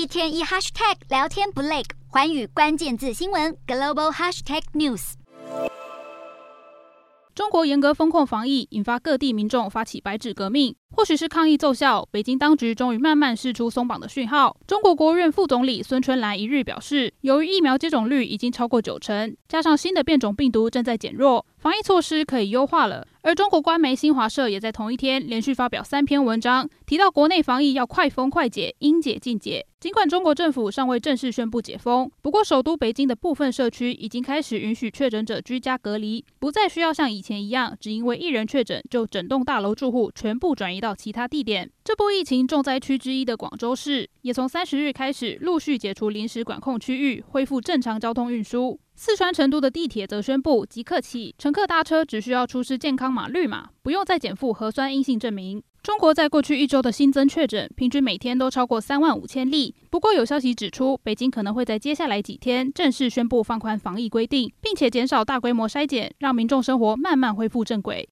一天一 hashtag 聊天不累，环宇关键字新闻 global hashtag news。中国严格封控防疫，引发各地民众发起白纸革命。或许是抗议奏效，北京当局终于慢慢释出松绑的讯号。中国国务院副总理孙春兰一日表示，由于疫苗接种率已经超过九成，加上新的变种病毒正在减弱，防疫措施可以优化了。而中国官媒新华社也在同一天连续发表三篇文章，提到国内防疫要快封快解，应解尽解。尽管中国政府尚未正式宣布解封，不过首都北京的部分社区已经开始允许确诊者居家隔离，不再需要像以前一样，只因为一人确诊就整栋大楼住户全部转移到其他地点。这波疫情重灾区之一的广州市，也从三十日开始陆续解除临时管控区域，恢复正常交通运输。四川成都的地铁则宣布，即刻起乘客搭车只需要出示健康码绿码，不用再检附核酸阴性证明。中国在过去一周的新增确诊，平均每天都超过三万五千例。不过有消息指出，北京可能会在接下来几天正式宣布放宽防疫规定，并且减少大规模筛检，让民众生活慢慢恢复正轨。